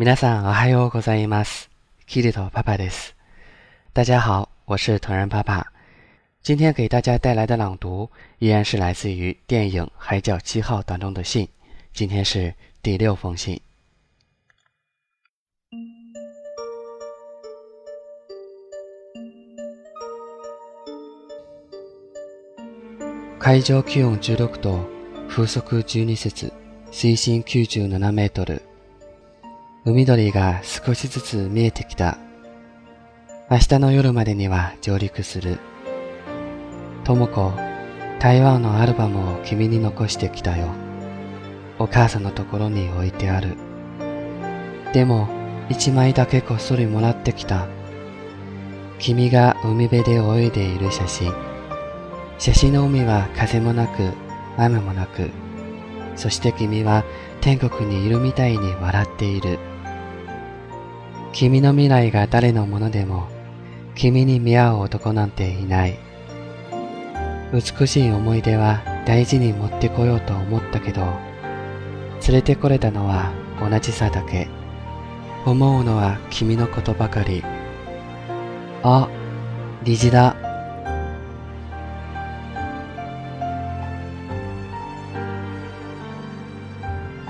皆さん、おはようございます。キリトパパです。大家好，我是藤然爸爸。今天给大家带来的朗读依然是来自于电影《海角七号》当中的信，今天是第六封信。海上温度，速水深海鳥が少しずつ見えてきた。明日の夜までには上陸する。とも子、台湾のアルバムを君に残してきたよ。お母さんのところに置いてある。でも、一枚だけこっそりもらってきた。君が海辺で泳いでいる写真。写真の海は風もなく、雨もなく、そして君は天国にいるみたいに笑っている。君の未来が誰のものでも、君に見合う男なんていない。美しい思い出は大事に持ってこようと思ったけど、連れてこれたのは同じさだけ。思うのは君のことばかり。あ、虹だ。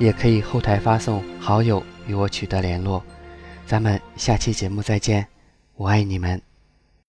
也可以后台发送好友与我取得联络，咱们下期节目再见，我爱你们。